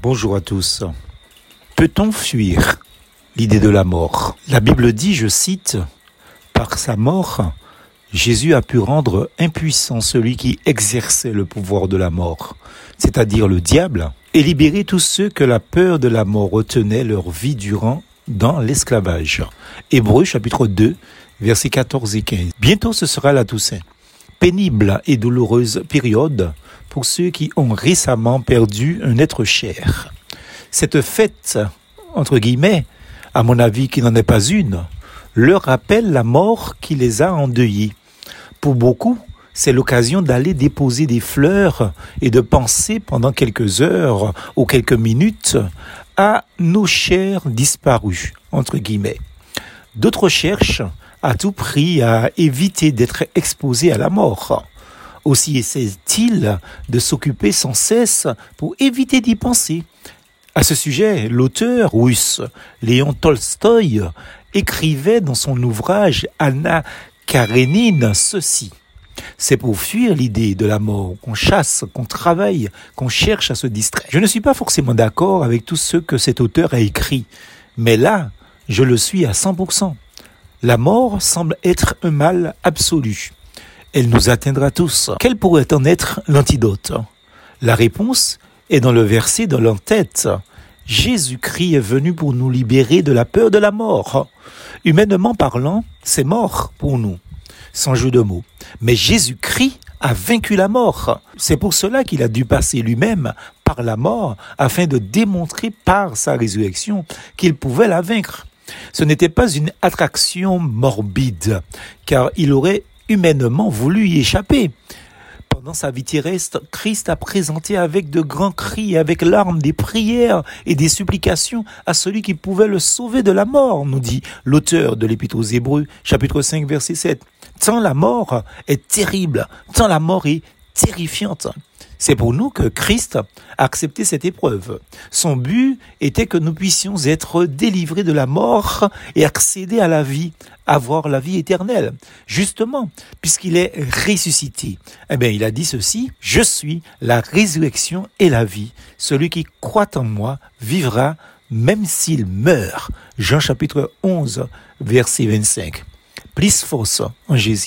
Bonjour à tous. Peut-on fuir l'idée de la mort? La Bible dit, je cite, Par sa mort, Jésus a pu rendre impuissant celui qui exerçait le pouvoir de la mort, c'est-à-dire le diable, et libérer tous ceux que la peur de la mort retenait leur vie durant dans l'esclavage. Hébreu chapitre 2, versets 14 et 15. Bientôt ce sera la Toussaint. Pénible et douloureuse période pour ceux qui ont récemment perdu un être cher. Cette fête, entre guillemets, à mon avis qui n'en est pas une, leur rappelle la mort qui les a endeuillés. Pour beaucoup, c'est l'occasion d'aller déposer des fleurs et de penser pendant quelques heures ou quelques minutes à nos chers disparus, entre guillemets. D'autres cherchent à tout prix à éviter d'être exposés à la mort. Aussi essaie-t-il de s'occuper sans cesse pour éviter d'y penser. À ce sujet, l'auteur russe Léon Tolstoï écrivait dans son ouvrage Anna Karenine ceci. C'est pour fuir l'idée de la mort qu'on chasse, qu'on travaille, qu'on cherche à se distraire. Je ne suis pas forcément d'accord avec tout ce que cet auteur a écrit, mais là, je le suis à 100%. La mort semble être un mal absolu elle nous atteindra tous. Quel pourrait en être l'antidote? La réponse est dans le verset de l'entête. Jésus-Christ est venu pour nous libérer de la peur de la mort. Humainement parlant, c'est mort pour nous, sans jeu de mots. Mais Jésus-Christ a vaincu la mort. C'est pour cela qu'il a dû passer lui-même par la mort afin de démontrer par sa résurrection qu'il pouvait la vaincre. Ce n'était pas une attraction morbide, car il aurait humainement voulu y échapper. Pendant sa vie terrestre, Christ a présenté avec de grands cris, avec larmes, des prières et des supplications à celui qui pouvait le sauver de la mort, nous dit l'auteur de l'Épître aux Hébreux, chapitre 5, verset 7. Tant la mort est terrible, tant la mort est terrifiante. C'est pour nous que Christ a accepté cette épreuve. Son but était que nous puissions être délivrés de la mort et accéder à la vie, avoir la vie éternelle. Justement, puisqu'il est ressuscité. Eh bien, il a dit ceci, je suis la résurrection et la vie. Celui qui croit en moi vivra même s'il meurt. Jean chapitre 11, verset 25. Plus force en Jésus.